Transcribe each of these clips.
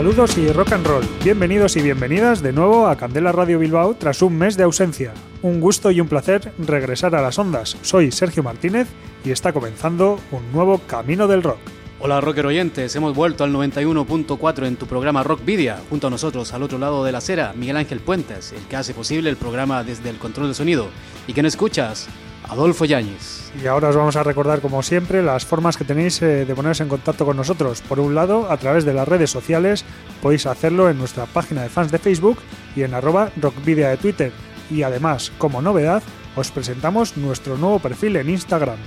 Saludos y rock and roll. Bienvenidos y bienvenidas de nuevo a Candela Radio Bilbao tras un mes de ausencia. Un gusto y un placer regresar a las ondas. Soy Sergio Martínez y está comenzando un nuevo Camino del Rock. Hola rocker oyentes, hemos vuelto al 91.4 en tu programa Rock Video. Junto a nosotros, al otro lado de la acera, Miguel Ángel Puentes, el que hace posible el programa desde el control de sonido. ¿Y que no escuchas? Adolfo Yáñez. Y ahora os vamos a recordar, como siempre, las formas que tenéis eh, de poneros en contacto con nosotros. Por un lado, a través de las redes sociales, podéis hacerlo en nuestra página de fans de Facebook y en arroba rockvidia de Twitter. Y además, como novedad, os presentamos nuestro nuevo perfil en Instagram.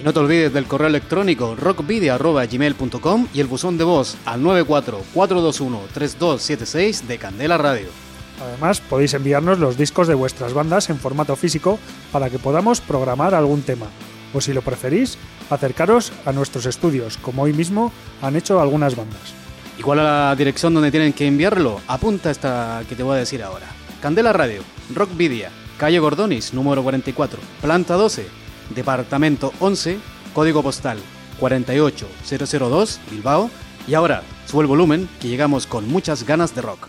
Y no te olvides del correo electrónico rockvidia.gmail.com y el buzón de voz al 94-421-3276 de Candela Radio. Además, podéis enviarnos los discos de vuestras bandas en formato físico para que podamos programar algún tema. O si lo preferís, acercaros a nuestros estudios, como hoy mismo han hecho algunas bandas. Igual a la dirección donde tienen que enviarlo, apunta esta que te voy a decir ahora. Candela Radio, Rock Vidia, calle Gordonis, número 44, planta 12, departamento 11, código postal 48002, Bilbao. Y ahora, sube el volumen, que llegamos con muchas ganas de rock.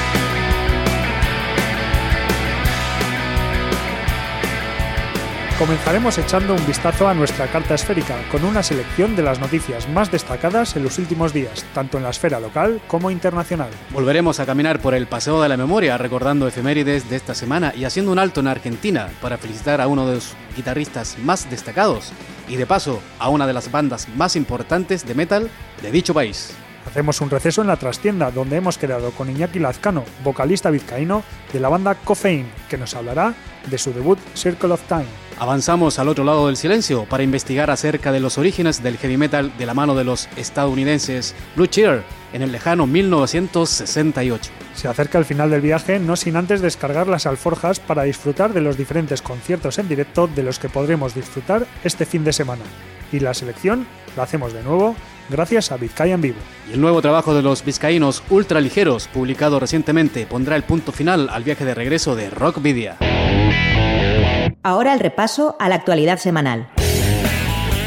Comenzaremos echando un vistazo a nuestra carta esférica con una selección de las noticias más destacadas en los últimos días, tanto en la esfera local como internacional. Volveremos a caminar por el Paseo de la Memoria recordando efemérides de esta semana y haciendo un alto en Argentina para felicitar a uno de los guitarristas más destacados y de paso a una de las bandas más importantes de metal de dicho país. Hacemos un receso en la trastienda donde hemos quedado con Iñaki Lazcano, vocalista vizcaíno de la banda Coffein, que nos hablará de su debut Circle of Time. Avanzamos al otro lado del silencio para investigar acerca de los orígenes del heavy metal de la mano de los estadounidenses Blue Cheer en el lejano 1968. Se acerca el final del viaje, no sin antes descargar las alforjas para disfrutar de los diferentes conciertos en directo de los que podremos disfrutar este fin de semana. Y la selección la hacemos de nuevo gracias a Vizcaya en Vivo. Y el nuevo trabajo de los vizcaínos ultraligeros, publicado recientemente, pondrá el punto final al viaje de regreso de Rock Vidia. Ahora el repaso a la actualidad semanal,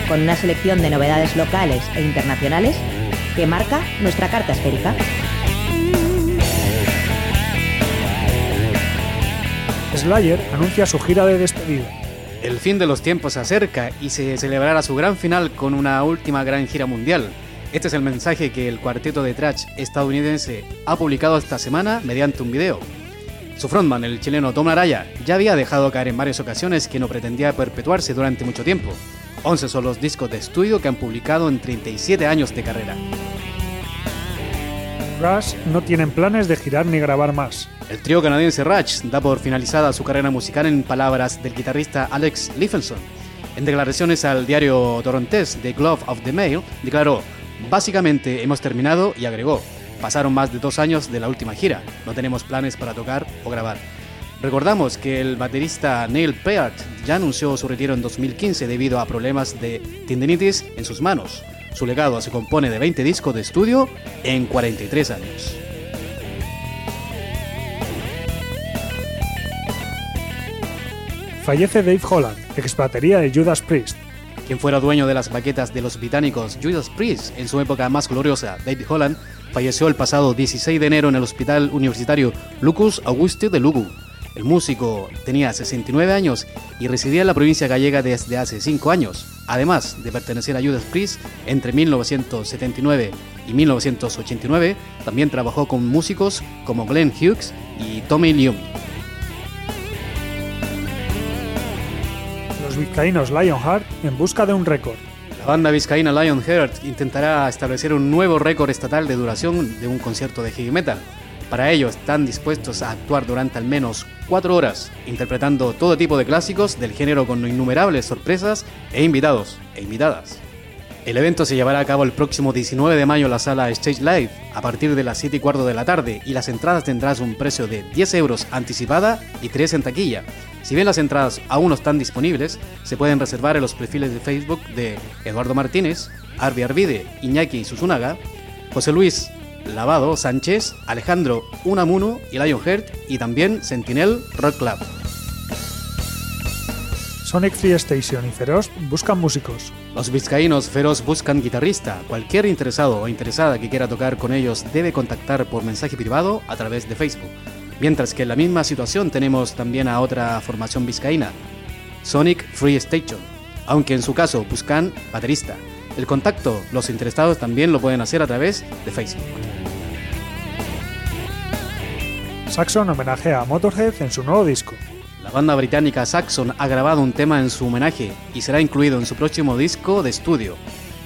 con una selección de novedades locales e internacionales que marca nuestra carta esférica. Slayer anuncia su gira de despedida. El fin de los tiempos se acerca y se celebrará su gran final con una última gran gira mundial. Este es el mensaje que el cuarteto de trash estadounidense ha publicado esta semana mediante un video. Su frontman, el chileno Tom Araya, ya había dejado caer en varias ocasiones que no pretendía perpetuarse durante mucho tiempo. 11 son los discos de estudio que han publicado en 37 años de carrera. Rush no tienen planes de girar ni grabar más. El trío canadiense Rush da por finalizada su carrera musical en palabras del guitarrista Alex Liffelson. En declaraciones al diario torontés The Glove of the Mail, declaró, básicamente hemos terminado y agregó, pasaron más de dos años de la última gira, no tenemos planes para tocar o grabar. Recordamos que el baterista Neil Peart ya anunció su retiro en 2015 debido a problemas de tendinitis en sus manos. Su legado se compone de 20 discos de estudio en 43 años. Fallece Dave Holland, ex batería de Judas Priest. Quien fuera dueño de las baquetas de los británicos Judas Priest en su época más gloriosa, David Holland, falleció el pasado 16 de enero en el hospital universitario Lucas Auguste de Lugu. El músico tenía 69 años y residía en la provincia gallega desde hace 5 años. Además de pertenecer a Judas Priest entre 1979 y 1989, también trabajó con músicos como Glenn Hughes y Tommy Lee. Los vizcaínos Lionheart en busca de un récord. La banda vizcaína Lionheart intentará establecer un nuevo récord estatal de duración de un concierto de heavy metal. Para ello están dispuestos a actuar durante al menos cuatro horas, interpretando todo tipo de clásicos del género con innumerables sorpresas e invitados e invitadas. El evento se llevará a cabo el próximo 19 de mayo en la sala Stage Live a partir de las 7 y cuarto de la tarde y las entradas tendrán un precio de 10 euros anticipada y 3 en taquilla. Si bien las entradas aún no están disponibles, se pueden reservar en los perfiles de Facebook de Eduardo Martínez, Arbi Arvide, Iñaki Susunaga, José Luis Lavado Sánchez, Alejandro Unamuno y Lionheart y también Sentinel Rock Club. Sonic Free Station y Feroz buscan músicos. Los vizcaínos Feroz buscan guitarrista. Cualquier interesado o interesada que quiera tocar con ellos debe contactar por mensaje privado a través de Facebook. Mientras que en la misma situación tenemos también a otra formación vizcaína, Sonic Free Station, aunque en su caso buscan baterista. El contacto, los interesados también lo pueden hacer a través de Facebook. Saxon homenajea a Motorhead en su nuevo disco. La banda británica Saxon ha grabado un tema en su homenaje y será incluido en su próximo disco de estudio.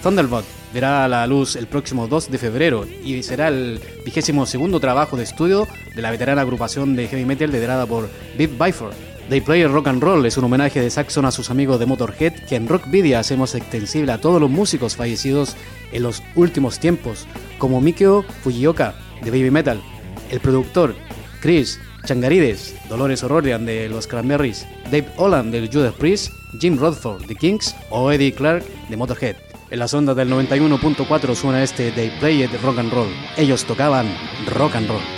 Thunderbot verá a la luz el próximo 2 de febrero y será el vigésimo segundo trabajo de estudio de la veterana agrupación de heavy metal liderada por Viv Byford. They Play Rock and Roll es un homenaje de Saxon a sus amigos de Motorhead que en Rockvidia hacemos extensible a todos los músicos fallecidos en los últimos tiempos, como Mikio Fujioka de Baby Metal, el productor Chris Changarides, Dolores O'Riordan de los Cranberries, Dave Holland del Judas Priest, Jim Rodford de Kings o Eddie Clark de Motorhead. En la sonda del 91.4 suena este They Play It Rock and Roll. Ellos tocaban rock and roll.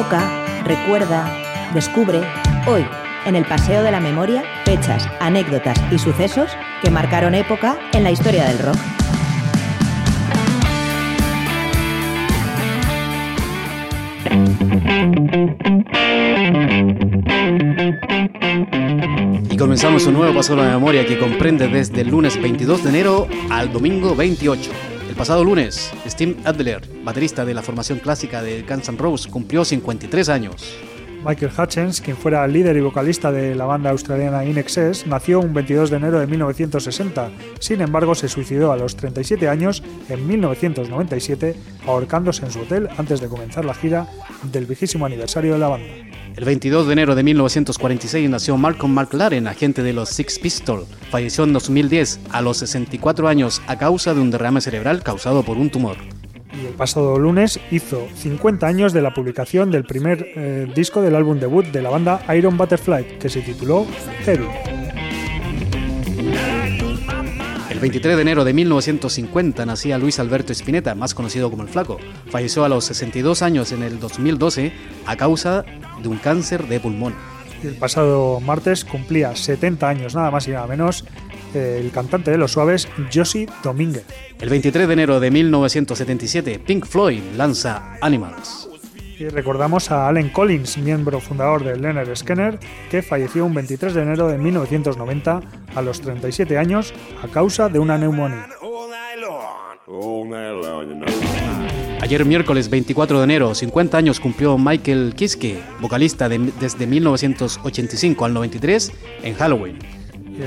Evoca, recuerda, descubre, hoy, en el Paseo de la Memoria, fechas, anécdotas y sucesos que marcaron época en la historia del rock. Y comenzamos un nuevo paso de la memoria que comprende desde el lunes 22 de enero al domingo 28. Pasado lunes, Steve Adler, baterista de la formación clásica de Guns N' Roses, cumplió 53 años. Michael Hutchins, quien fuera líder y vocalista de la banda australiana In Excess, nació un 22 de enero de 1960. Sin embargo, se suicidó a los 37 años en 1997, ahorcándose en su hotel antes de comenzar la gira del vigésimo aniversario de la banda. El 22 de enero de 1946 nació Malcolm McLaren, agente de los Six Pistols. Falleció en 2010 a los 64 años a causa de un derrame cerebral causado por un tumor. Y el pasado lunes hizo 50 años de la publicación del primer eh, disco del álbum debut de la banda Iron Butterfly, que se tituló Heavy. 23 de enero de 1950 nacía Luis Alberto Spinetta, más conocido como el Flaco. Falleció a los 62 años en el 2012 a causa de un cáncer de pulmón. El pasado martes cumplía 70 años, nada más y nada menos, el cantante de Los Suaves, Josie Domínguez. El 23 de enero de 1977, Pink Floyd lanza Animals. Y recordamos a Allen Collins, miembro fundador de Leonard Skinner, que falleció un 23 de enero de 1990 a los 37 años a causa de una neumonía. Ayer miércoles 24 de enero, 50 años cumplió Michael Kiske, vocalista de- desde 1985 al 93 en Halloween.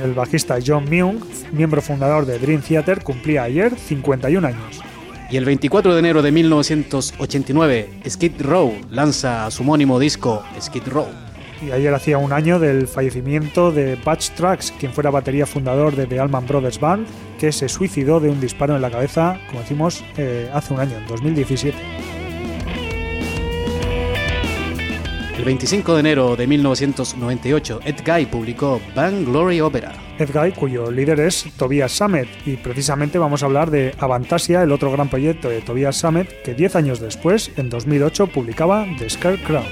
El bajista John Myung, miembro fundador de Dream Theater, cumplía ayer 51 años. Y el 24 de enero de 1989, Skid Row lanza su homónimo disco Skid Row. Y ayer hacía un año del fallecimiento de Butch Trax, quien fuera batería fundador de The Allman Brothers Band, que se suicidó de un disparo en la cabeza, como decimos, eh, hace un año, en 2017. El 25 de enero de 1998, Ed Guy publicó Bang Glory Opera. Ed Guy, cuyo líder es Tobias Sammet, y precisamente vamos a hablar de Avantasia, el otro gran proyecto de Tobias Sammet, que 10 años después, en 2008, publicaba The Scarecrow.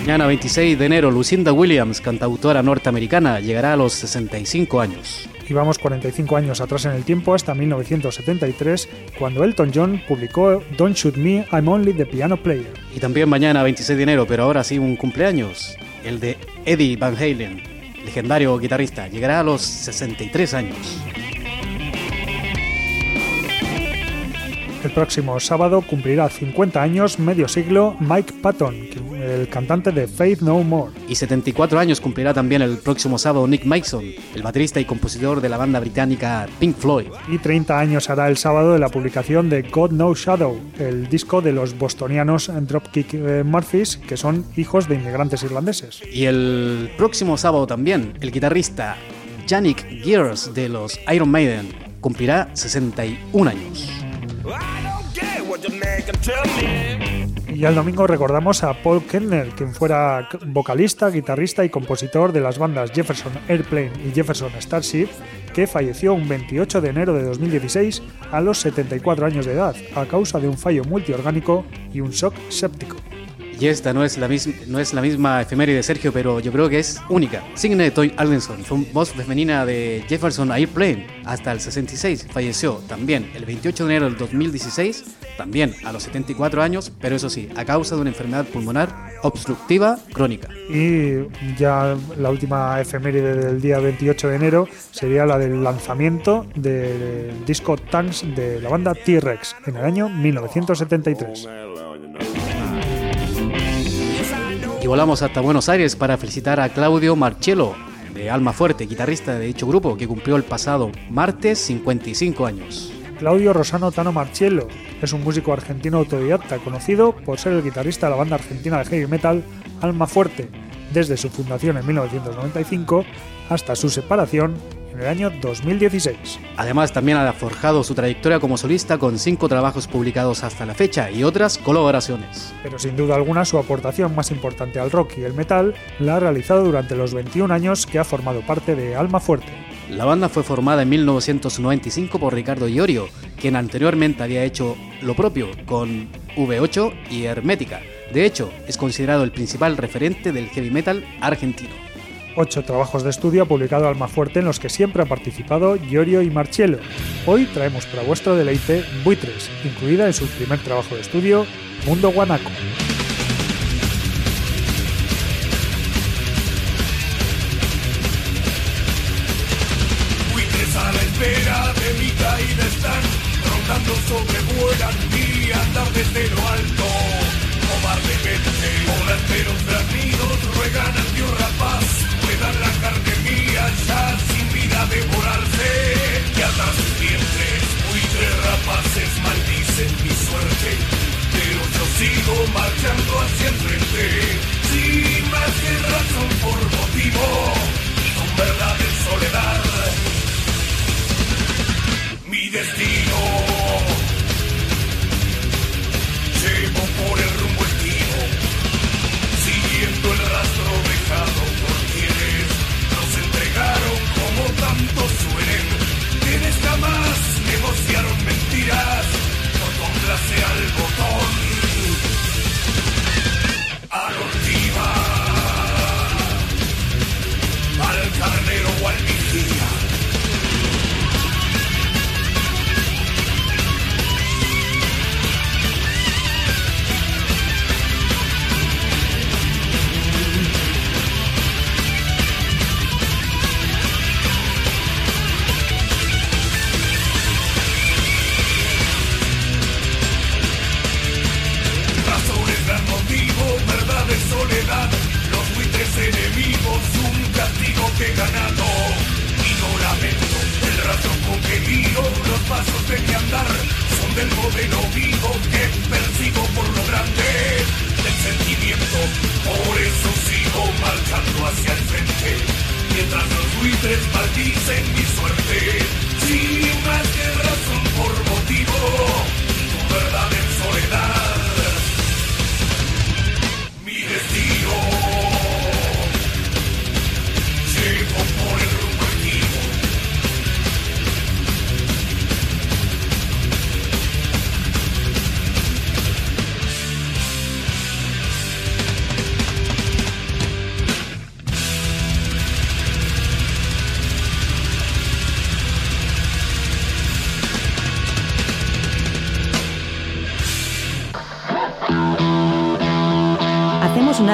Mañana 26 de enero, Lucinda Williams, cantautora norteamericana, llegará a los 65 años. Y vamos 45 años atrás en el tiempo, hasta 1973, cuando Elton John publicó Don't Shoot Me, I'm Only the Piano Player. Y también mañana 26 de enero, pero ahora sí un cumpleaños, el de Eddie Van Halen, legendario guitarrista, llegará a los 63 años. El próximo sábado cumplirá 50 años, medio siglo, Mike Patton, el cantante de Faith No More. Y 74 años cumplirá también el próximo sábado Nick Mason, el baterista y compositor de la banda británica Pink Floyd. Y 30 años hará el sábado de la publicación de God No Shadow, el disco de los bostonianos Dropkick eh, Murphys, que son hijos de inmigrantes irlandeses. Y el próximo sábado también, el guitarrista Yannick Gears de los Iron Maiden cumplirá 61 años. Y el domingo recordamos a Paul Kentner, quien fuera vocalista, guitarrista y compositor de las bandas Jefferson Airplane y Jefferson Starship, que falleció un 28 de enero de 2016 a los 74 años de edad, a causa de un fallo multiorgánico y un shock séptico. Y esta no es, la misma, no es la misma efeméride de Sergio, pero yo creo que es única. Signe Toy Aldenson fue voz femenina de Jefferson Airplane hasta el 66. Falleció también el 28 de enero del 2016, también a los 74 años, pero eso sí, a causa de una enfermedad pulmonar obstructiva crónica. Y ya la última efeméride del día 28 de enero sería la del lanzamiento del disco Tanks de la banda T-Rex en el año 1973. Y volamos hasta Buenos Aires para felicitar a Claudio Marcello, de Alma Fuerte, guitarrista de dicho grupo, que cumplió el pasado martes 55 años. Claudio Rosano Tano Marcello es un músico argentino autodidacta conocido por ser el guitarrista de la banda argentina de heavy metal Alma Fuerte, desde su fundación en 1995 hasta su separación en el año 2016. Además, también ha forjado su trayectoria como solista con cinco trabajos publicados hasta la fecha y otras colaboraciones. Pero sin duda alguna su aportación más importante al rock y el metal la ha realizado durante los 21 años que ha formado parte de Alma Fuerte. La banda fue formada en 1995 por Ricardo Iorio, quien anteriormente había hecho lo propio con V8 y Hermética. De hecho, es considerado el principal referente del heavy metal argentino. Ocho trabajos de estudio ha publicado Almafuerte en los que siempre han participado Giorgio y Marcello. Hoy traemos para vuestro deleite Buitres, incluida en su primer trabajo de estudio, Mundo Guanaco. Buitres a la espera de mi caída están rondando sobrevuelan mi andar desde lo alto. Cobardemente, volanteros granidos ruegan puedan la sin vida devorarse. Sus dientes, buitres rapaces maldicen mi suerte. Pero yo sigo marchando hacia el frente, sin más que razón por motivo, y con verdad en soledad mi destino. Llevo por el complace al botón.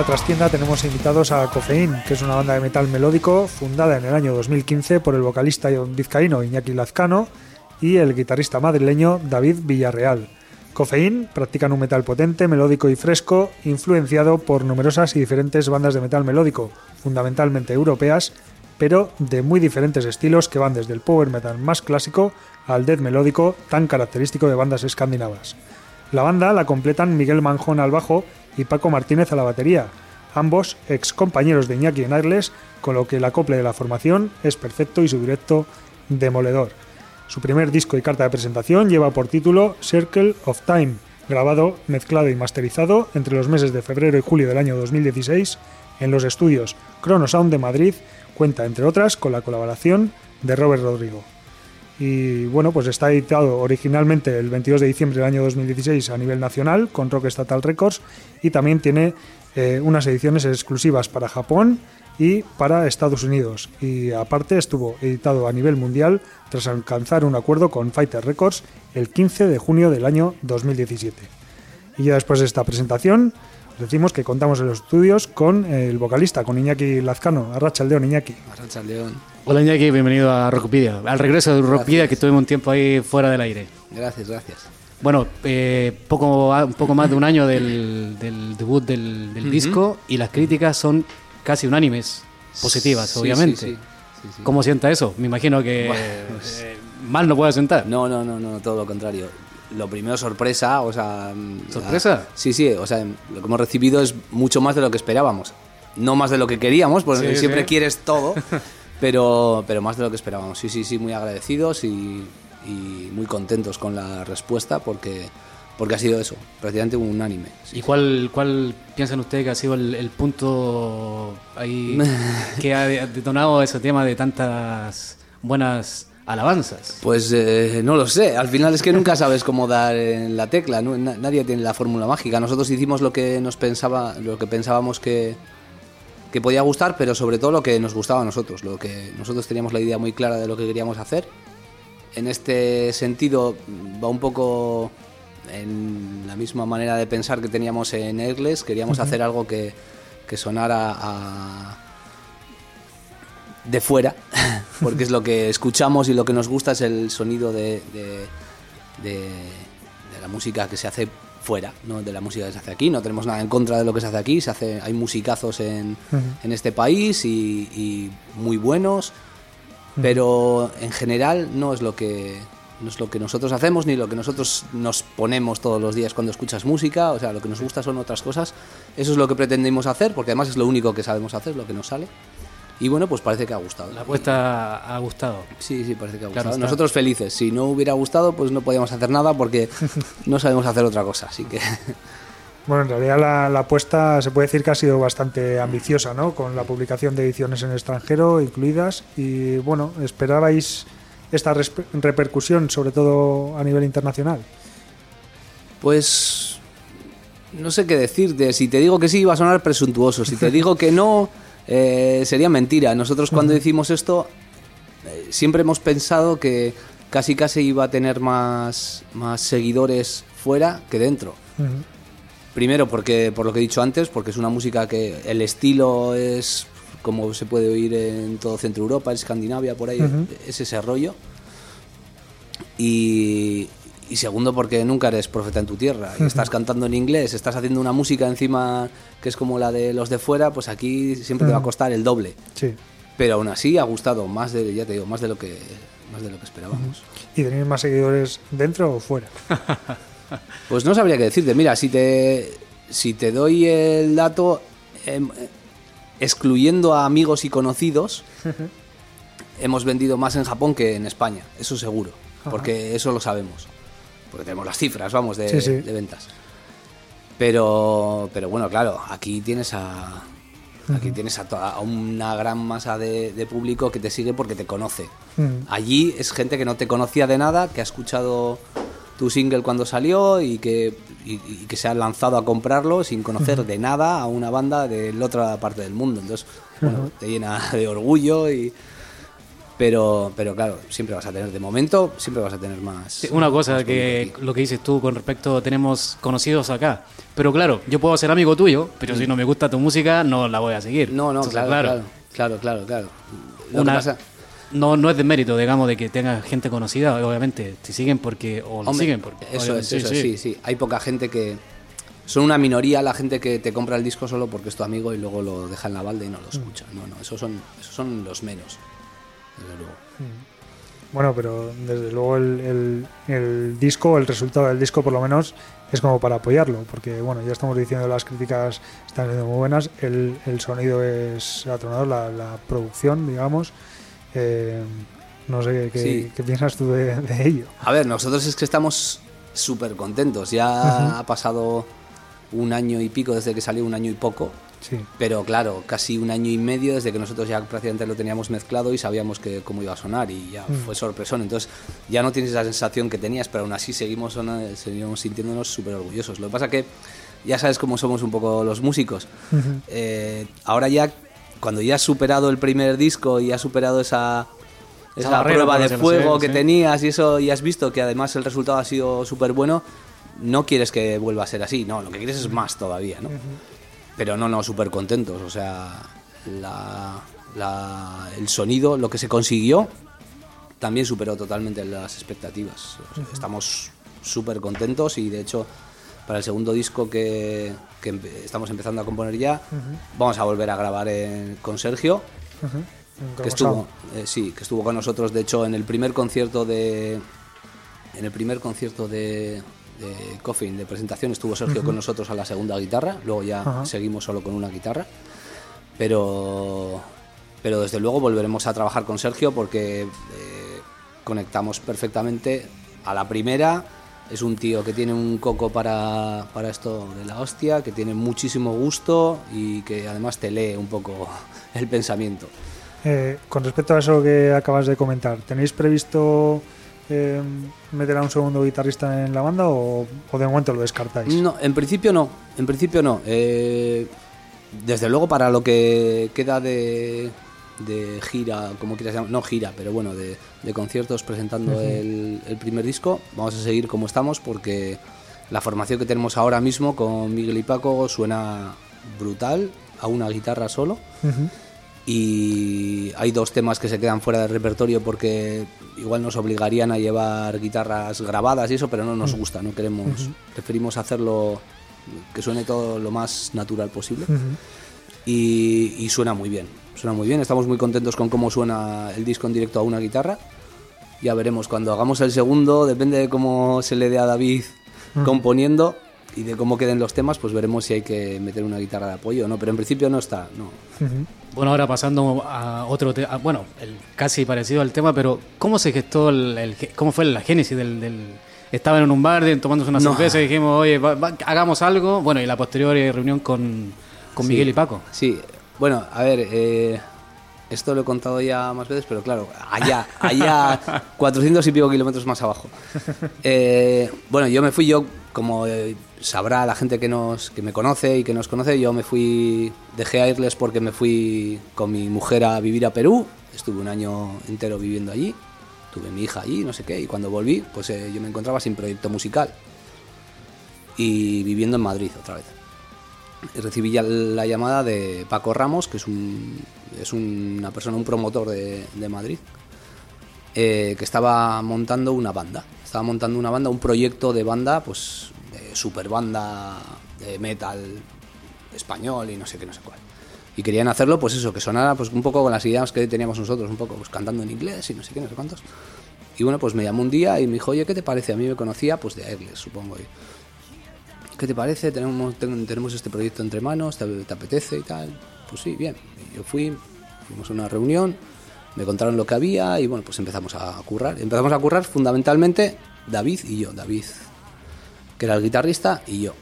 La trastienda tenemos invitados a Cofeín, que es una banda de metal melódico fundada en el año 2015 por el vocalista vizcaíno Iñaki Lazcano y el guitarrista madrileño David Villarreal. Cofeín practican un metal potente, melódico y fresco, influenciado por numerosas y diferentes bandas de metal melódico, fundamentalmente europeas, pero de muy diferentes estilos que van desde el power metal más clásico al death melódico tan característico de bandas escandinavas. La banda la completan Miguel Manjón al bajo y Paco Martínez a la batería, ambos ex compañeros de Iñaki en Arles, con lo que el acople de la formación es perfecto y su directo demoledor. Su primer disco y carta de presentación lleva por título Circle of Time, grabado, mezclado y masterizado entre los meses de febrero y julio del año 2016 en los estudios Chronosound de Madrid, cuenta entre otras con la colaboración de Robert Rodrigo. Y bueno, pues está editado originalmente el 22 de diciembre del año 2016 a nivel nacional con Rock Estatal Records y también tiene eh, unas ediciones exclusivas para Japón y para Estados Unidos. Y aparte estuvo editado a nivel mundial tras alcanzar un acuerdo con Fighter Records el 15 de junio del año 2017. Y ya después de esta presentación, os decimos que contamos en los estudios con el vocalista, con Iñaki Lazcano. Arracha dedo, Iñaki. Arrancha el león. Hola Iñaki, bienvenido a Rockpedia. Al regreso de Rockpedia que tuvimos un tiempo ahí fuera del aire. Gracias, gracias. Bueno, eh, poco, un poco más de un año del, del debut del, del disco y las críticas son casi unánimes, positivas, Sí, obviamente. sí, sí. ¿Cómo sienta eso? Me imagino que Bueno, pues- eh, mal no puede sentar. No, no, no, no, todo lo contrario. lo primero sorpresa, o sea... la- ¿Sorpresa? sí, sí, o sea, lo que hemos recibido es mucho más de lo que esperábamos. No más de lo que queríamos, porque siempre quieres todo, pero, pero más de lo que esperábamos. Sí, sí, sí, muy agradecidos y, y muy contentos con la respuesta porque, porque ha sido eso, prácticamente unánime. ¿Y cuál, cuál piensan ustedes que ha sido el, el punto ahí que ha detonado ese tema de tantas buenas alabanzas? Pues eh, no lo sé, al final es que nunca sabes cómo dar en la tecla, ¿no? Na- nadie tiene la fórmula mágica. Nosotros hicimos lo que nos pensaba, lo que pensábamos que, que podía gustar, pero sobre todo lo que nos gustaba a nosotros, lo que nosotros teníamos la idea muy clara de lo que queríamos hacer. En este sentido va un poco en la misma manera de pensar que teníamos en Egles, queríamos hacer algo que, que sonara a, de fuera, porque es lo que escuchamos y lo que nos gusta es el sonido de, de, de- de la música que se hace fuera, no de la música que se hace aquí. No tenemos nada en contra de lo que se hace aquí, se hace, hay musicazos en, en este país y, y muy buenos, pero en general no es lo que no es lo que nosotros hacemos ni lo que nosotros nos ponemos todos los días cuando escuchas música, o sea, lo que nos gusta son otras cosas. Eso es lo que pretendimos hacer, porque además es lo único que sabemos hacer, lo que nos sale. Y bueno, pues parece que ha gustado. La apuesta ha gustado. Sí, sí, parece que ha gustado. Nosotros felices. Si no hubiera gustado, pues no podíamos hacer nada porque no sabemos hacer otra cosa. Así que Bueno, en realidad la, la apuesta se puede decir que ha sido bastante ambiciosa, ¿no? Con la publicación de ediciones en extranjero incluidas. Y bueno, ¿esperabais esta repercusión, sobre todo a nivel internacional? Pues no sé qué decirte. Si te digo que sí, va a sonar presuntuoso. Si te digo que no, eh, sería mentira. Nosotros cuando hicimos esto, eh, siempre hemos pensado que casi casi iba a tener más, más seguidores fuera que dentro. Primero, porque por lo que he dicho antes, porque es una música que el estilo es como se puede oír en todo Centro Europa, Escandinavia, por ahí, es ese rollo. Y, y segundo, porque nunca eres profeta en tu tierra. Y estás cantando en inglés, estás haciendo una música encima que es como la de los de fuera, pues aquí siempre te va a costar el doble. Sí. Pero aún así ha gustado más de, ya te digo, más de lo que, más de lo que esperábamos. ¿Y tenéis más seguidores dentro o fuera? Pues no sabría qué decirte. Mira, si te, si te doy el dato, em, eh, excluyendo a amigos y conocidos, hemos vendido más en Japón que en España, eso seguro, porque eso lo sabemos. Porque tenemos las cifras, vamos, de, Sí, sí. de ventas. Pero, pero bueno, claro, aquí tienes a. Aquí tienes a, toda- a una gran masa de, de público que te sigue porque te conoce. Mm. Allí es gente que no te conocía de nada, que ha escuchado tu single cuando salió y que, y, y que se ha lanzado a comprarlo sin conocer de nada a una banda de la otra parte del mundo. Entonces, bueno, te llena de orgullo y... Pero, pero claro, siempre vas a tener, de momento, siempre vas a tener más... Sí, Una cosa más que lo que dices tú con respecto tenemos conocidos acá. Pero claro, yo puedo ser amigo tuyo, pero si no me gusta tu música, no la voy a seguir. No, no, Entonces, claro, claro, claro, claro, claro. Lo Una- que pasa- no, no es de mérito, digamos, de que tenga gente conocida, obviamente. Te siguen porque. O Hombre, siguen porque. Eso es, obviamente, eso es, sí, sí. Hay poca gente que. Son una minoría la gente que te compra el disco solo porque es tu amigo y luego lo deja en la balda y no lo Mm. escucha. No, no, esos son, esos son los menos. Desde luego. Bueno, pero desde luego el, el- el disco, el resultado del disco por lo menos es como para apoyarlo, porque bueno, ya estamos diciendo las críticas están siendo muy buenas, el, el sonido es atronador, la, la producción, digamos. Eh, no sé qué, Sí. qué piensas tú de, de ello. A ver, nosotros es que estamos súper contentos. Ya ha pasado un año y pico desde que salió, un año y poco. Sí. Pero claro, casi un año y medio desde que nosotros ya prácticamente lo teníamos mezclado y sabíamos que cómo iba a sonar y ya fue sorpresón. Entonces ya no tienes esa sensación que tenías, pero aún así seguimos, seguimos sintiéndonos súper orgullosos. Lo que pasa que ya sabes cómo somos un poco los músicos. Eh, ahora ya, cuando ya has superado el primer disco y has superado esa, esa barrera, prueba de fuego que sí. tenías y eso y has visto que además el resultado ha sido súper bueno, no quieres que vuelva a ser así, no, lo que quieres es más todavía, ¿no? Pero no, no, súper contentos. O sea, la- la- el sonido, lo que se consiguió, también superó totalmente las expectativas. O sea, Estamos súper contentos y de hecho, para el segundo disco que, estamos empezando a componer ya, vamos a volver a grabar en- con Sergio, Un que estuvo, eh, sí, que estuvo con nosotros, de hecho, en el primer concierto de, en el primer concierto de, de Coffin, de presentación, estuvo Sergio con nosotros a la segunda guitarra, luego ya seguimos solo con una guitarra. Pero, pero desde luego volveremos a trabajar con Sergio porque eh, conectamos perfectamente a la primera. Es un tío que tiene un coco para, para esto de la hostia, que tiene muchísimo gusto y que además te lee un poco el pensamiento. Eh, con respecto a eso que acabas de comentar, ¿tenéis previsto eh, meter a un segundo guitarrista en la banda o, o de momento lo descartáis? No, en principio no, en principio no. Eh, desde luego para lo que queda de, de gira, como quieras llamar, no gira, pero bueno, de, de conciertos presentando el, el primer disco, vamos a seguir como estamos porque la formación que tenemos ahora mismo con Miguel y Paco suena brutal, a una guitarra solo. Y hay dos temas que se quedan fuera del repertorio porque igual nos obligarían a llevar guitarras grabadas y eso, pero no nos gusta, no queremos, preferimos hacerlo que suene todo lo más natural posible. y, y suena muy bien, suena muy bien, estamos muy contentos con cómo suena el disco en directo a una guitarra. Ya veremos cuando hagamos el segundo, depende de cómo se le dé a David componiendo y de cómo queden los temas, pues veremos si hay que meter una guitarra de apoyo o no, pero en principio no está, no. Bueno, ahora pasando a otro tema, bueno, el casi parecido al tema, pero ¿cómo se gestó el, el- cómo fue la génesis del, del- estaban en un bar de- tomándose una No. cerveza y dijimos, oye, va- va- hagamos algo, bueno, y la posterior eh, reunión con, con Sí. Miguel y Paco. Sí, bueno, a ver, eh, esto lo he contado ya más veces, pero claro, allá, allá, 400 y pico kilómetros más abajo. Eh, bueno, yo me fui, yo, como eh, sabrá la gente que, nos, que me conoce y que nos conoce, yo me fui, dejé a Irles porque me fui con mi mujer a vivir a Perú, estuve un año entero viviendo allí, tuve mi hija allí, no sé qué, y cuando volví, pues eh, yo me encontraba sin proyecto musical. Y viviendo en Madrid otra vez. Recibí ya la llamada de Paco Ramos, que es, un, es una persona, un promotor de, de Madrid, eh, que estaba montando una banda. Estaba montando una banda, un proyecto de banda, pues de super banda de metal español y no sé qué, no sé cuál. Y querían hacerlo, pues eso, que sonara pues un poco con las ideas que teníamos nosotros, un poco pues cantando en inglés y no sé qué, no sé cuántos. Y bueno, pues me llamó un día y me dijo, oye, ¿qué te parece? A mí me conocía, pues de Airless, supongo. Y, ¿qué te parece? Tenemos, ten- tenemos este proyecto entre manos, ¿te, te apetece y tal? Pues sí, bien. Yo fui, fuimos a una reunión, me contaron lo que había y bueno, pues empezamos a currar. Empezamos a currar fundamentalmente David y yo. David, que era el guitarrista, y yo.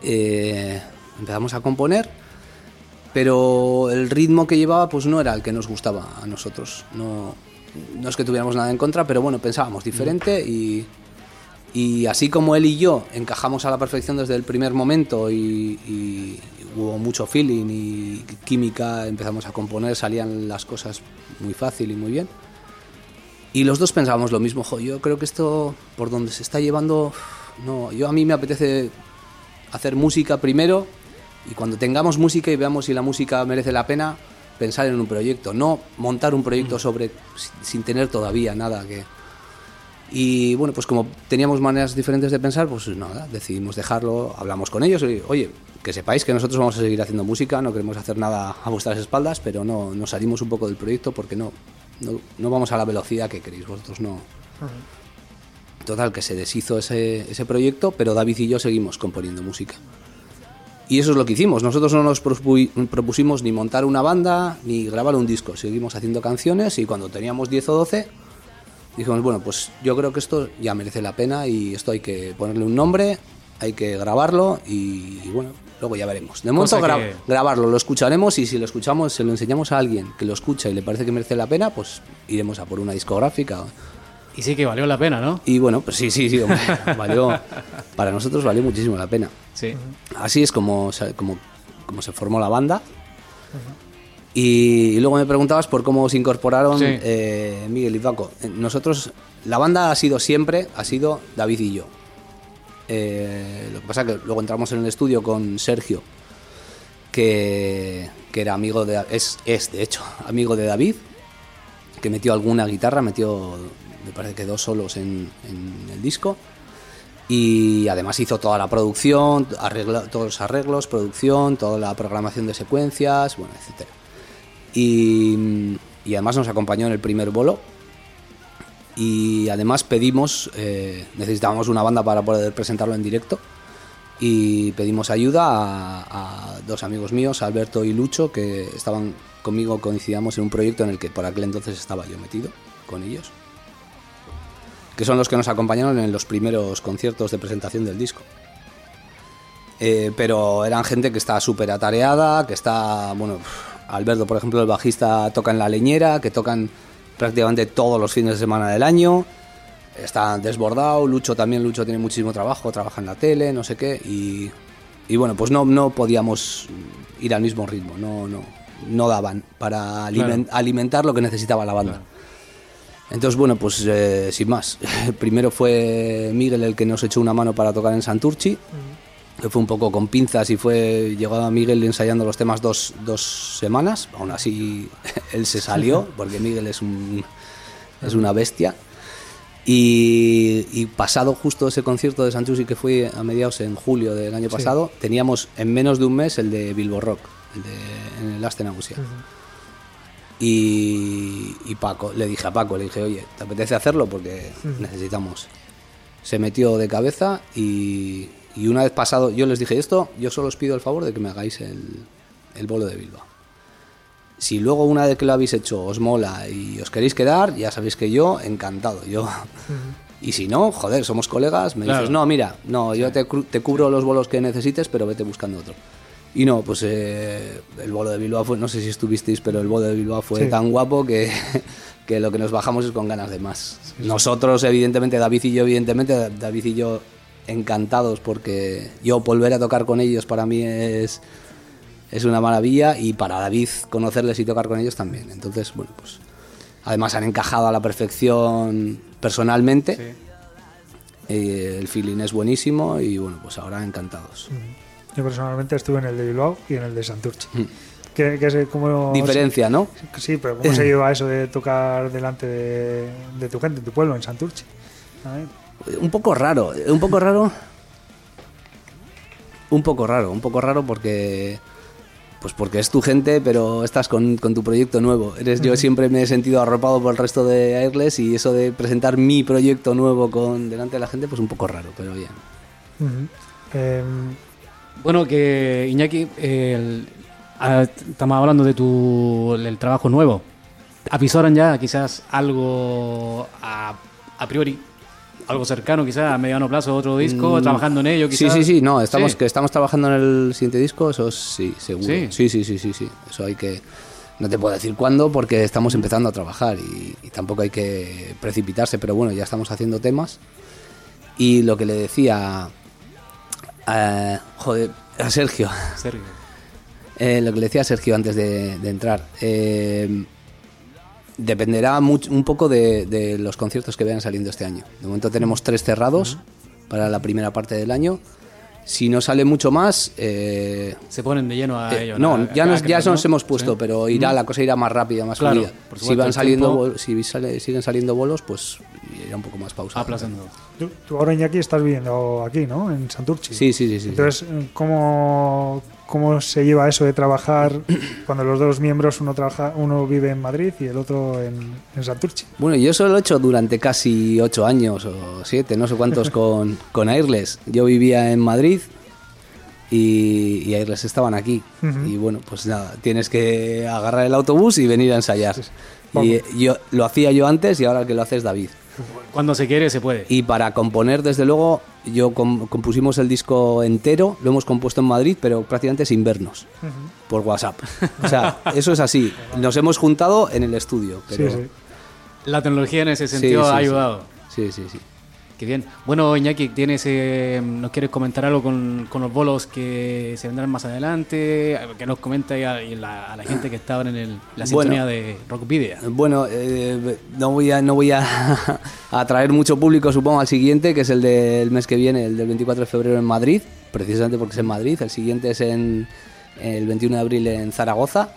Eh, empezamos a componer, pero el ritmo que llevaba pues no era el que nos gustaba a nosotros. No, no es que tuviéramos nada en contra, pero bueno, pensábamos diferente y... Y así como él y yo encajamos a la perfección desde el primer momento y, hubo mucho feeling y química, empezamos a componer, salían las cosas muy fácil y muy bien. Y los dos pensábamos lo mismo, "Jo, yo creo que esto por donde se está llevando, no, yo a mí me apetece hacer música primero y cuando tengamos música y veamos si la música merece la pena, pensar en un proyecto, no montar un proyecto sobre sin- sin tener todavía nada que, y bueno, pues como teníamos maneras diferentes de pensar, pues nada, decidimos dejarlo, hablamos con ellos y, oye, que sepáis que nosotros vamos a seguir haciendo música, no queremos hacer nada a vuestras espaldas, pero no nos salimos un poco del proyecto porque no, no, no vamos a la velocidad que queréis, vosotros no. Total, que se deshizo ese, ese proyecto, pero David y yo seguimos componiendo música. Y eso es lo que hicimos. Nosotros no nos propu- propusimos ni montar una banda ni grabar un disco. Seguimos haciendo canciones y cuando teníamos 10 o 12 dijimos, bueno, pues yo creo que esto ya merece la pena y esto hay que ponerle un nombre, hay que grabarlo y, y bueno, luego ya veremos. De momento Cosa gra- que- grabarlo, lo escucharemos y si lo escuchamos, se lo enseñamos a alguien que lo escucha y le parece que merece la pena, pues iremos a por una discográfica. Y sí que valió la pena, ¿no? Y bueno, pues sí, sí, sí, hombre, valió, para nosotros valió muchísimo la pena. Sí. Así es como, se- como, como se formó la banda. Y, luego me preguntabas por cómo se incorporaron Sí. eh, Miguel y Paco. Eh, Nosotros, la banda ha sido siempre, ha sido David y yo. Eh, lo que pasa que luego entramos en el estudio con Sergio, que, que era amigo de, es, es de hecho amigo de David, que metió alguna guitarra, metió, me parece que dos solos en, el disco. Y además hizo toda la producción, todos los arreglos, producción, toda la programación de secuencias, bueno. Y, y además nos acompañó en el primer bolo. y además pedimos, eh, necesitábamos una banda para poder presentarlo en directo y pedimos ayuda a, a dos amigos míos, Alberto y Lucho, que estaban conmigo, coincidíamos en un proyecto en el que por aquel entonces estaba yo metido con ellos, que son los que nos acompañaron en los primeros conciertos de presentación del disco. Eh, pero eran gente que está súper atareada, que está, bueno, Alberto, por ejemplo, el bajista, toca en la leñera, que tocan prácticamente todos los fines de semana del año. Está desbordado, Lucho también, Lucho tiene muchísimo trabajo, trabaja en la tele, no sé qué, y, y bueno, pues no, no podíamos ir al mismo ritmo, no, no, no daban para alimen- alimentar lo que necesitaba la banda. Entonces, bueno, pues eh, sin más. Primero fue Miguel el que nos echó una mano para tocar en Santurchi, que fue un poco con pinzas y fue llegaba Miguel ensayando los temas dos, dos semanas. Aún así, él se salió, porque Miguel es, un, es una bestia. Y, y pasado justo ese concierto de Santurchi que fue a mediados en julio del año pasado, teníamos en menos de un mes el de Bilbo Rock, el de, en el Asten Ausia. Y, y Paco, le dije a Paco, le dije, oye, ¿te apetece hacerlo? Porque necesitamos. Se metió de cabeza y, y una vez pasado, yo les dije esto, yo solo os pido el favor de que me hagáis el, el bolo de Bilbao. Si luego una vez que lo habéis hecho os mola y os queréis quedar, ya sabéis que yo, encantado. Yo, y si no, joder, somos colegas, me Claro. dices, no, mira, no, yo te, te cubro los bolos que necesites, pero vete buscando otro. Y no, pues eh, el bolo de Bilbao fue, no sé si estuvisteis, pero el bolo de Bilbao fue Sí. tan guapo que, que lo que nos bajamos es con ganas de más. Nosotros, evidentemente, David y yo, evidentemente, David y yo encantados porque yo volver a tocar con ellos para mí es, es una maravilla y para David conocerles y tocar con ellos también. Entonces, bueno, pues además han encajado a la perfección personalmente. Eh, el feeling es buenísimo y bueno, pues ahora encantados. Yo personalmente estuve en el de Bilbao y en el de Santurchi. ¿Qué, qué sé, cómo Diferencia, ¿no? Sí, pero ¿cómo se lleva eso de tocar delante de, de tu gente, de tu pueblo, en ver. Un poco raro, un poco raro. Un poco raro, un poco raro porque. Pues porque es tu gente, pero estás con, con tu proyecto nuevo. Eres, yo siempre me he sentido arropado por el resto de Airless y eso de presentar mi proyecto nuevo con delante de la gente, pues un poco raro, pero bien. Bueno, que Iñaki, el- ah, estamos hablando de tu del trabajo nuevo. ¿Avisoran ya quizás algo a, a priori? Algo cercano, quizás a mediano plazo, otro disco, Mm, trabajando en ello, Sí, quizás. sí, sí, no, estamos, Sí. que estamos trabajando en el siguiente disco, eso sí, seguro. Sí. Sí, sí, sí, sí, sí. Eso hay que. No te puedo decir cuándo porque estamos empezando a trabajar y, y tampoco hay que precipitarse, pero bueno, ya estamos haciendo temas. Y lo que le decía. A- joder, a Sergio. Sergio. Eh, lo que le decía a Sergio antes de, de entrar. eh, dependerá much- un poco de, de los conciertos que vayan saliendo este año. De momento tenemos tres cerrados para la primera parte del año. Si no sale mucho más, eh, Se ponen de lleno a eh, ello. no, a- ya, a nos, ya nos ¿no? hemos puesto, Sí. pero irá la cosa irá más rápida, más Claro, fluida. Si van saliendo, tiempo- si sale- siguen saliendo bolos, pues irá un poco más pausado. Aplazando. tú, tú ahora, Iñaki, estás viviendo aquí, ¿no? En Santurchi. Sí, sí, sí, sí. Entonces, ¿cómo, ¿cómo se lleva eso de trabajar cuando los dos miembros, uno trabaja uno vive en Madrid y el otro en, en Santurchi? Bueno, yo eso lo he hecho durante casi ocho años o siete, no sé cuántos con, con Airless. Yo vivía en Madrid y, y Airless estaban aquí. Y bueno, pues nada, tienes que agarrar el autobús y venir a ensayar. Y yo lo hacía yo antes y ahora el que lo hace es David. Cuando se quiere, se puede. Y para componer, desde luego, yo com- compusimos el disco entero, lo hemos compuesto en Madrid, pero prácticamente sin vernos, por WhatsApp. O sea, eso es así. Nos hemos juntado en el estudio. Pero... Sí, sí. La tecnología en ese sentido sí, ha sí. ayudado. Sí, sí, sí. Qué bien. Bueno, Iñaki, ¿tienes, eh, ¿nos quieres comentar algo con, con los bolos que se vendrán más adelante? Que nos comenta a, la, a la gente que estaba en el- la Bueno. sintonía de Rock Video. Bueno, eh, no voy a no voy a atraer mucho público, supongo, al siguiente, que es el del mes que viene, el del 24 de febrero en Madrid, precisamente porque es en Madrid. El siguiente es en el 21 de abril en Zaragoza.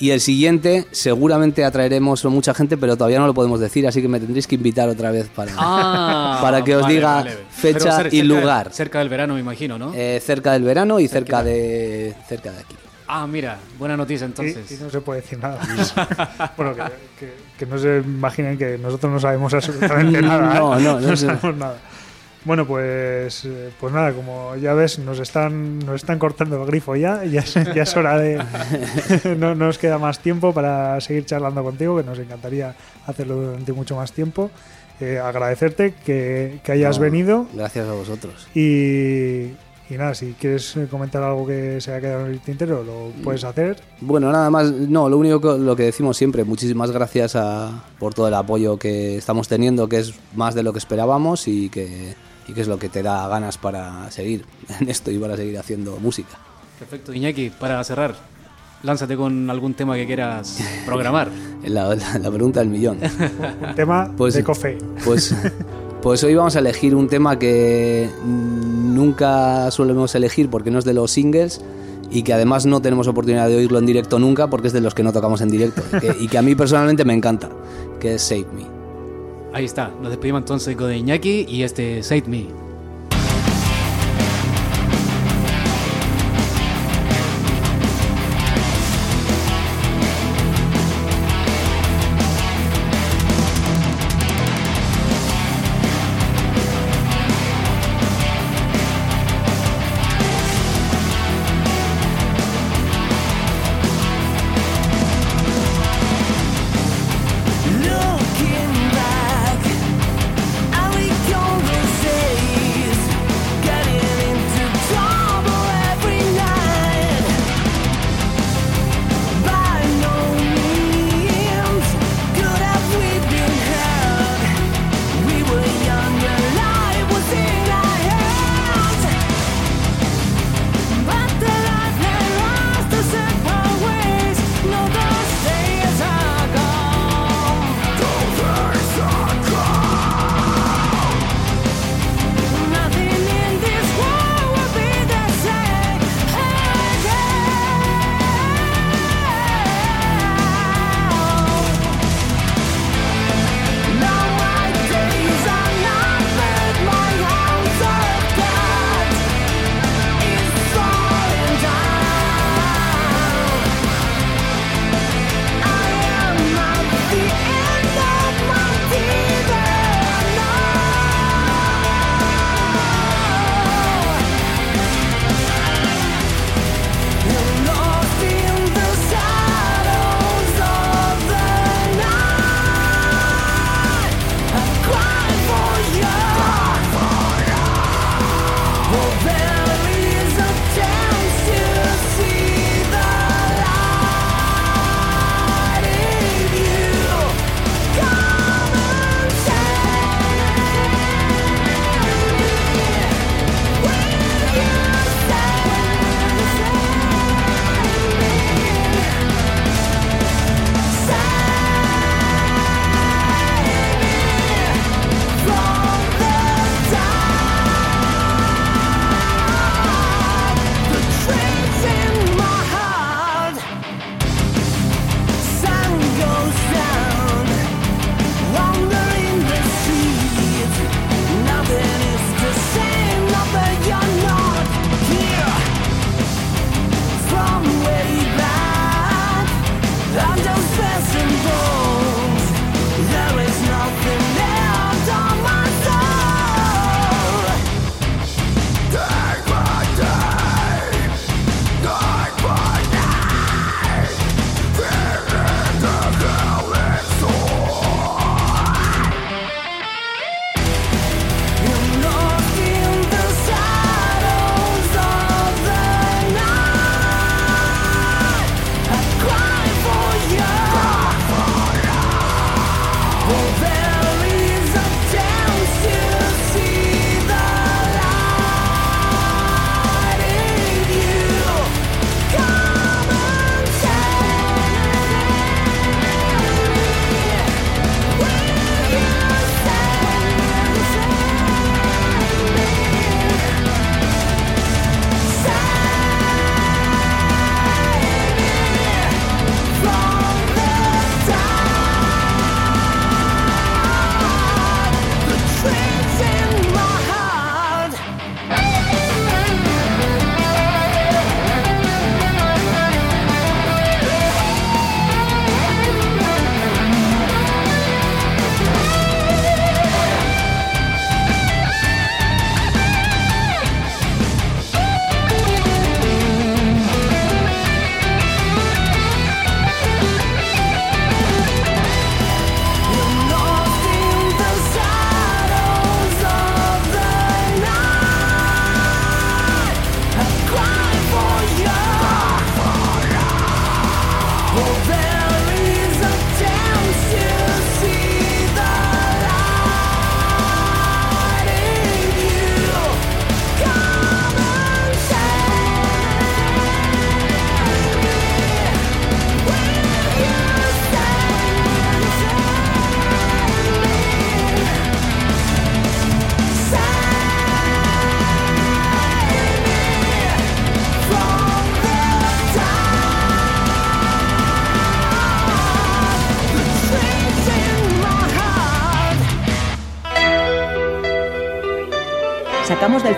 Y el siguiente seguramente atraeremos a mucha gente, pero todavía no lo podemos decir, así que me tendréis que invitar otra vez para, para que os Ah, vale, diga vale. fecha y cerca de- lugar. cerca del verano, me imagino, ¿no? Eh, cerca del verano y cerca de cerca de aquí. Ah, mira, buena noticia entonces. y no se puede decir nada bueno, que, que- que no se imaginen que nosotros no sabemos absolutamente nada. ¿eh? No, no, no sé. sabemos nada. Bueno, pues, eh, pues nada, como ya ves, nos están, nos están cortando el grifo ya, ya es, ya es hora de... no no nos queda más tiempo para seguir charlando contigo, que nos encantaría hacerlo durante mucho más tiempo. Eh, agradecerte que, que hayas No, venido Gracias a vosotros. y, y nada, si quieres eh, comentar algo que se haya quedado en el tintero, lo puedes hacer. Bueno, nada más, no, lo único que, lo que decimos siempre, muchísimas gracias a- por todo el apoyo que estamos teniendo, que es más de lo que esperábamos y que, y que es lo que te da ganas para seguir en esto y para seguir haciendo música. Perfecto, Iñaki, para cerrar, lánzate con algún tema que quieras programar. La, la- la pregunta del millón. Un tema Pues- de café. Pues, pues hoy vamos a elegir un tema que nunca solemos elegir porque no es de los singles y que además no tenemos oportunidad de oírlo en directo nunca porque es de los que no tocamos en directo y que, y que a mí personalmente me encanta, que es Save Me. Ahí está, nos despedimos entonces con Iñaki y este Save Me.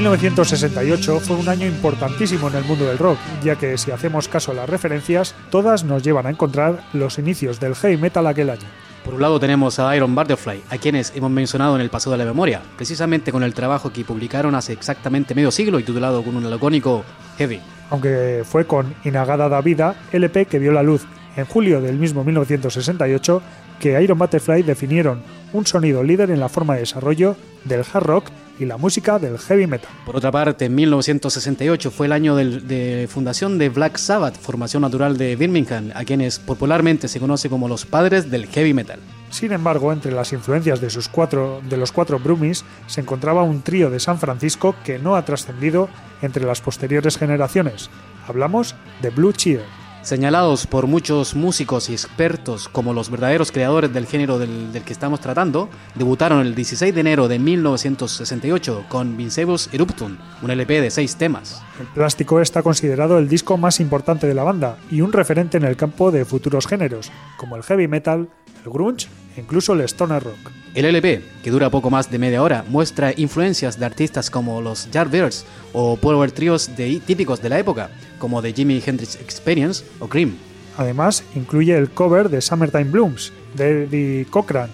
1968 fue un año importantísimo en el mundo del rock, ya que si hacemos caso a las referencias, todas nos llevan a encontrar los inicios del heavy metal aquel año. Por un lado tenemos a Iron Butterfly, a quienes hemos mencionado en el pasado de la memoria, precisamente con el trabajo que publicaron hace exactamente medio siglo y titulado con un lacónico Heavy. Aunque fue con Inagada da Vida, LP que vio la luz en julio del mismo 1968, que Iron Butterfly definieron un sonido líder en la forma de desarrollo del hard rock y la música del heavy metal. Por otra parte, 1968 fue el año del- de fundación de Black Sabbath, formación natural de Birmingham, a quienes popularmente se conoce como los padres del heavy metal. Sin embargo, entre las influencias de, sus cuatro, de los cuatro Brummies se encontraba un trío de San Francisco que no ha trascendido entre las posteriores generaciones. Hablamos de Blue Cheer. Señalados por muchos músicos y expertos como los verdaderos creadores del género del, que estamos tratando, debutaron el 16 de enero de 1968 con Vincebus Eruptum, un LP de seis temas. El plástico está considerado el disco más importante de la banda y un referente en el campo de futuros géneros, como el heavy metal, el grunge e incluso el stoner rock. El LP, que dura poco más de media hora, muestra influencias de artistas como los Yardbirds o power tríos de- típicos de la época, como The Jimi Hendrix Experience o Cream. Además, incluye el cover de Summertime Blooms de Eddie Cochran,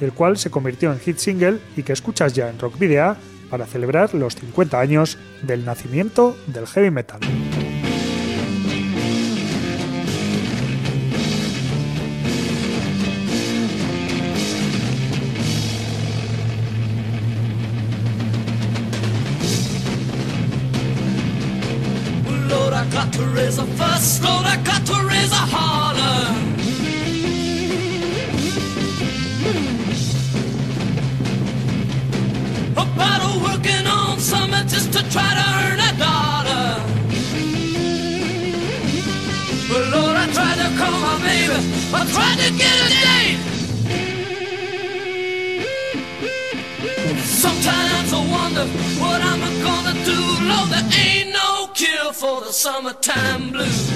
el cual se convirtió en hit single y que escuchas ya en Rock Video para celebrar los 50 años del nacimiento del heavy metal. To raise a fuss. Lord, I got to raise a holler. For the summertime blues.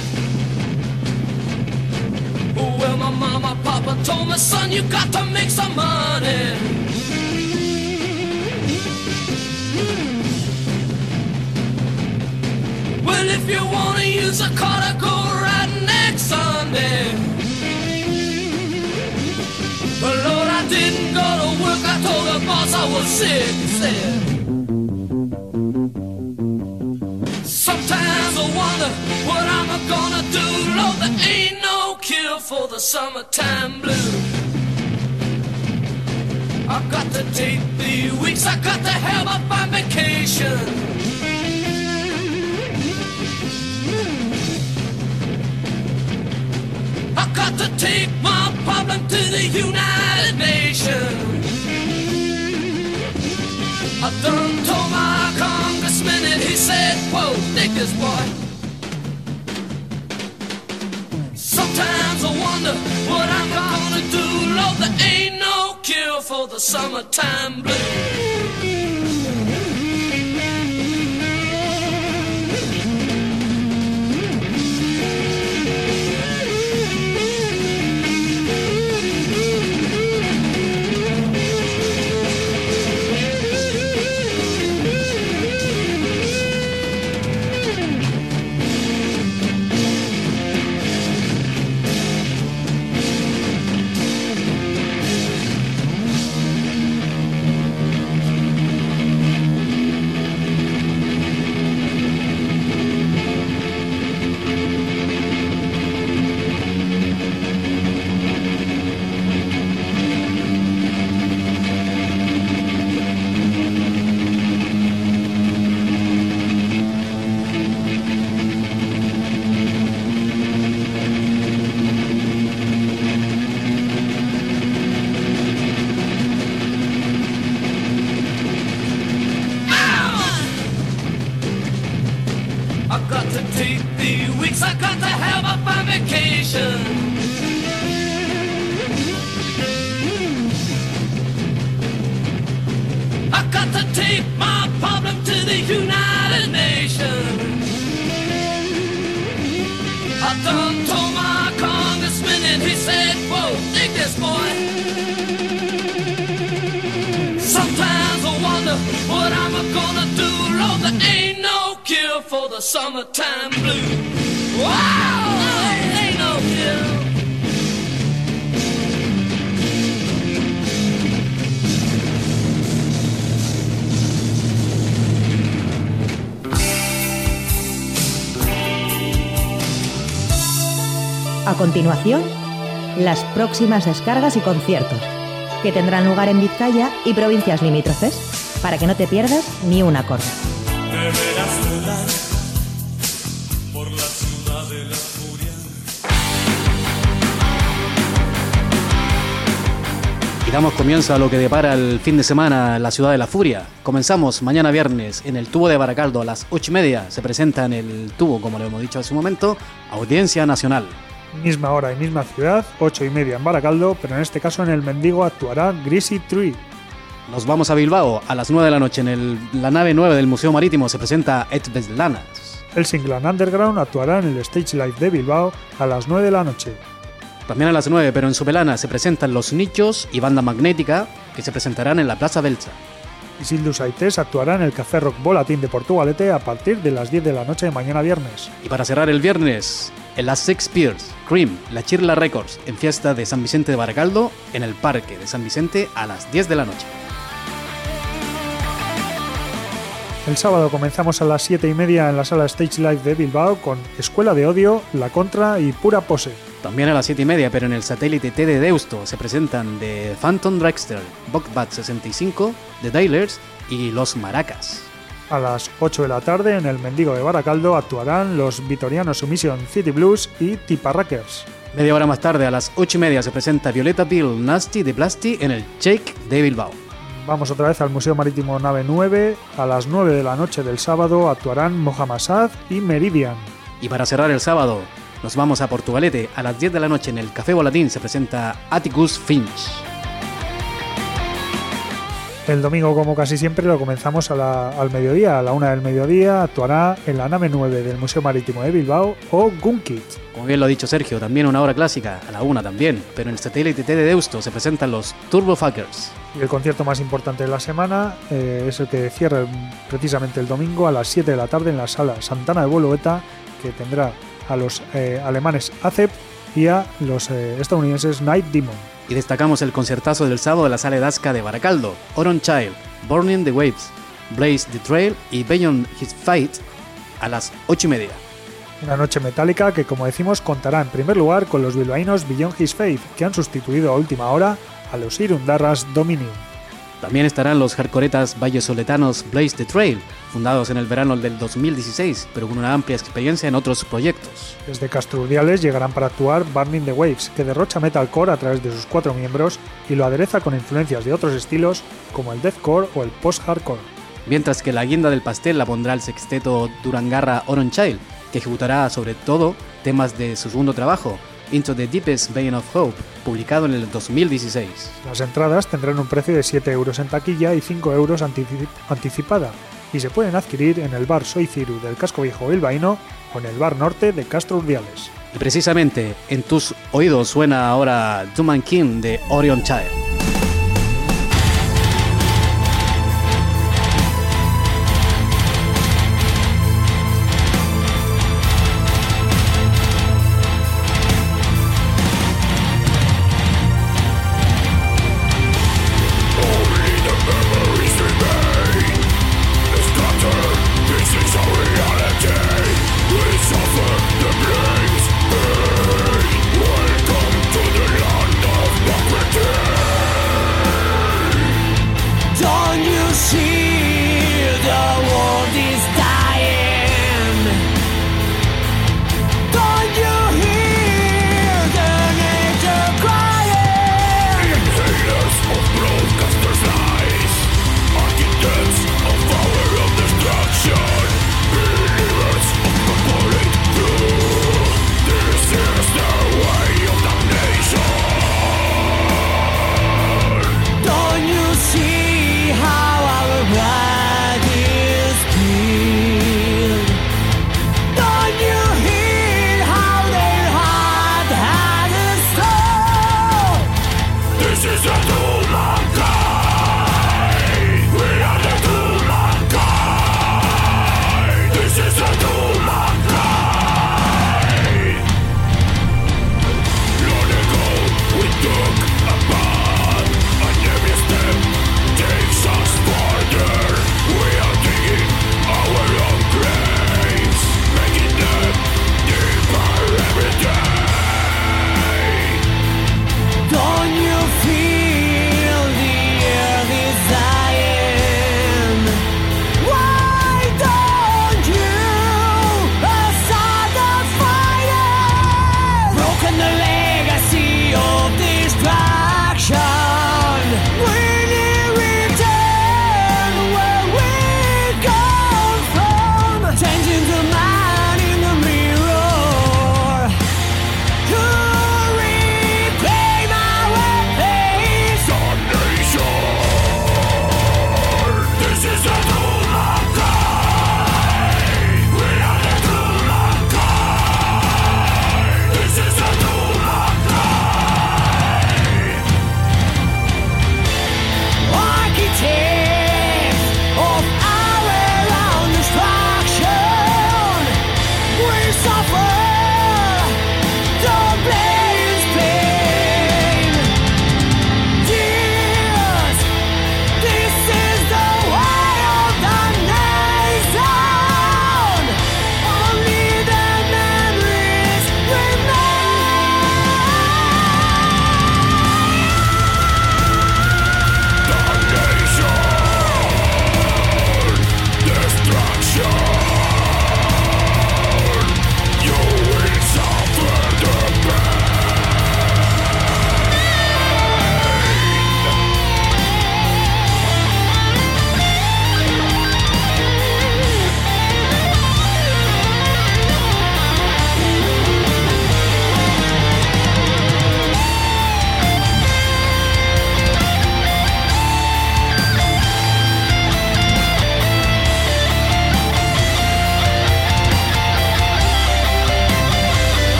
Well, my mama, papa told me, son, you got to make some money. Well, if you wanna use a car to go right next Sunday. But Lord, I didn't go to work. I told the boss I was sick. Said. Gonna do. Lord, there ain't no cure for the summertime blues. I got to take the weeks. I got to have up my vacation. I got to take my problem to the United Nations. I done told my congressman and he said, whoa, this boy. The summertime blues. A continuación, las próximas descargas y conciertos, que tendrán lugar en Vizcaya y provincias limítrofes, para que no te pierdas ni un acorde. Deberás volar por la ciudad de la furia. Y damos comienzo a lo que depara el fin de semana en la ciudad de la furia. Comenzamos mañana viernes en el tubo de Baracaldo a las 8 y media. Se presenta en el tubo, como lo hemos dicho hace un momento, Audiencia Nacional. Misma hora y misma ciudad, 8 y media en Baracaldo, pero en este caso en el Mendigo actuará Greasy Tree. Nos vamos a Bilbao a las 9 de la noche en el- la nave 9 del Museo Marítimo. Se presenta Et Beslanas. El Singlan Underground actuará en el Stage Live de Bilbao a las 9 de la noche. También a las 9, pero en Sobelana se presentan Los Nichos y Banda Magnética, que se presentarán en la Plaza Belcha. Isildus Aites actuará en el Café Rock Volatín de Portugalete a partir de las 10 de la noche de mañana viernes. Y para cerrar el viernes, en las Six Piers, Cream, La Chirla Records, en fiesta de San Vicente de Baracaldo, en el Parque de San Vicente a las 10 de la noche. El sábado comenzamos a las 7 y media en la sala Stage Live de Bilbao con Escuela de Odio, La Contra y Pura Pose. También a las 7 y media, pero en el satélite T de Deusto, se presentan The Phantom Dragster, Buckbat 65, The Dailers y Los Maracas. A las 8 de la tarde en el Mendigo de Baracaldo actuarán los vitorianos Submission City Blues y Tiparrackers. Media hora más tarde, a las 8 y media, se presenta Violeta Bill Nasty de Plasti en el Shake de Bilbao. Vamos otra vez al Museo Marítimo Nave 9. A las 9 de la noche del sábado actuarán Mohamed Sad y Meridian. Y para cerrar el sábado, nos vamos a Portugalete. A las 10 de la noche en el Café Volatín se presenta Atticus Finch. El domingo, como casi siempre, lo comenzamos a la- al mediodía. A la 1 del mediodía actuará en la nave 9 del Museo Marítimo de Bilbao o Gunkit. Como bien lo ha dicho Sergio, también una hora clásica, a la 1 también. Pero en el satélite T de Deusto se presentan los Turbo Fuckers. Y el concierto más importante de la semana eh, es el que cierra precisamente el domingo a las 7 de la tarde en la sala Santana de Bolueta, que tendrá a los eh, alemanes ACEP y a los eh, estadounidenses Night Demon. Y destacamos el concertazo del sábado de la sala Edasca de Baracaldo, Oron Child, Burning the Waves, Blaze the Trail y Beyond His Fight a las 8 y media. Una noche metálica que, como decimos, contará en primer lugar con los bilbaínos Beyond His Faith, que han sustituido a última hora a los Irundarras Dominion. También estarán los hardcoretas vallesoletanos Blaze the Trail, fundados en el verano del 2016, pero con una amplia experiencia en otros proyectos. Desde Castrurdiales llegarán para actuar Burning the Waves, que derrocha metalcore a través de sus cuatro miembros y lo adereza con influencias de otros estilos como el deathcore o el post-hardcore. Mientras que la guinda del pastel la pondrá el sexteto Durangarra Oron Child, que ejecutará sobre todo temas de su segundo trabajo, Into the Deepest Vein of Hope, publicado en el 2016. Las entradas tendrán un precio de 7 euros en taquilla y 5 euros antici- anticipada y se pueden adquirir en el bar Soy Ciru del Casco Viejo Bilbaíno o en el bar Norte de Castro Urdiales. Y precisamente en tus oídos suena ahora Duman King de Orion Child.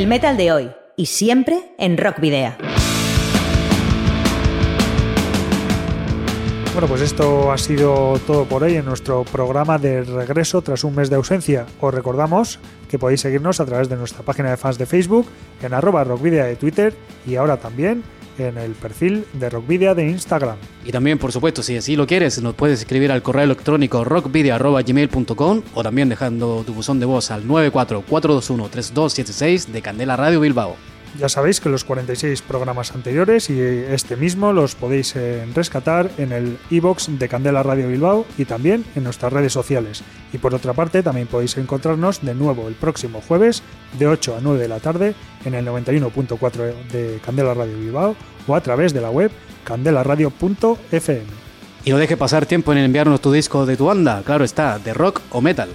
El metal de hoy y siempre en Rock Video. Bueno, pues esto ha sido todo por hoy en nuestro programa de regreso tras un mes de ausencia. Os recordamos que podéis seguirnos a través de nuestra página de fans de Facebook, en arroba rockvidia de Twitter y ahora también en el perfil de Rockvidia de Instagram. Y también, por supuesto, si así lo quieres, nos puedes escribir al correo electrónico rockvidia.gmail.com o también dejando tu buzón de voz al 944213276 de Candela Radio Bilbao. Ya sabéis que los 46 programas anteriores y este mismo los podéis eh, rescatar en el iBox de Candela Radio Bilbao y también en nuestras redes sociales. Y por otra parte, también podéis encontrarnos de nuevo el próximo jueves de 8 a 9 de la tarde en el 91.4 de Candela Radio Bilbao o a través de la web candelaradio.fm. Y no deje pasar tiempo en enviarnos tu disco de tu banda, claro está, de rock o metal.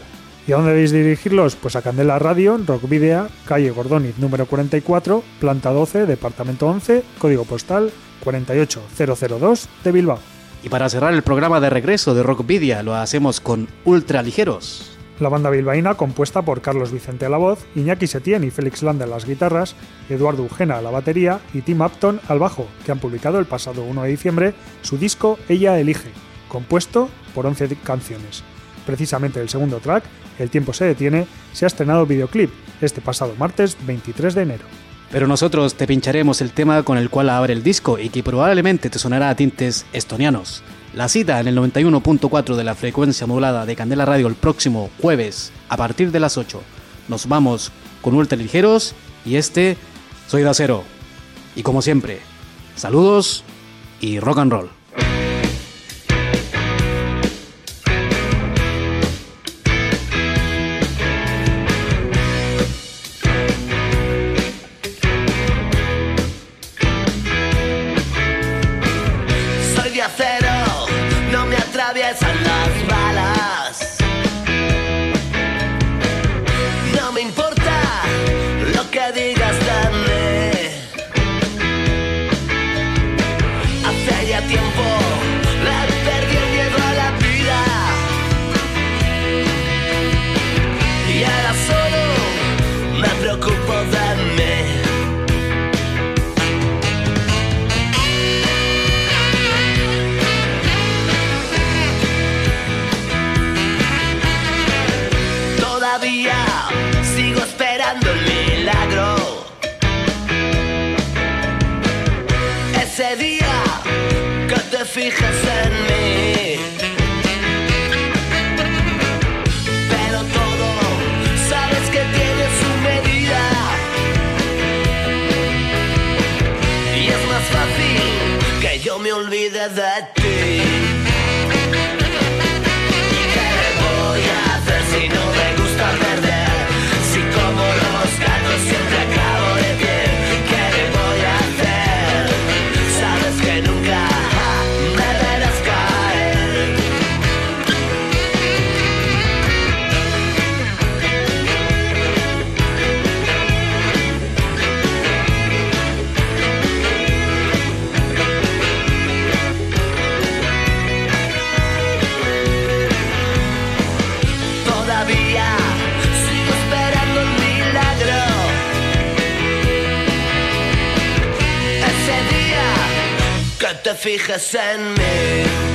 ¿Y a dónde debéis dirigirlos? Pues a Candela Radio, Rock Video, calle Gordoniz número 44, planta 12, departamento 11, código postal 48002 de Bilbao. Y para cerrar el programa de regreso de Rock Video, lo hacemos con Ultra Ligeros. La banda bilbaína, compuesta por Carlos Vicente a la voz, Iñaki Setién y Félix Landa a las guitarras, Eduardo Ugena a la batería y Tim Upton al bajo, que han publicado el pasado 1 de diciembre su disco Ella Elige, compuesto por 11 canciones. Precisamente el segundo track, El tiempo se detiene, se ha estrenado videoclip este pasado martes 23 de enero. Pero nosotros te pincharemos el tema con el cual abre el disco y que probablemente te sonará a tintes estonianos. La cita en el 91.4 de la frecuencia modulada de Candela Radio el próximo jueves a partir de las 8. Nos vamos con ultra ligeros y este soy de acero. Y como siempre, saludos y rock and roll. Que te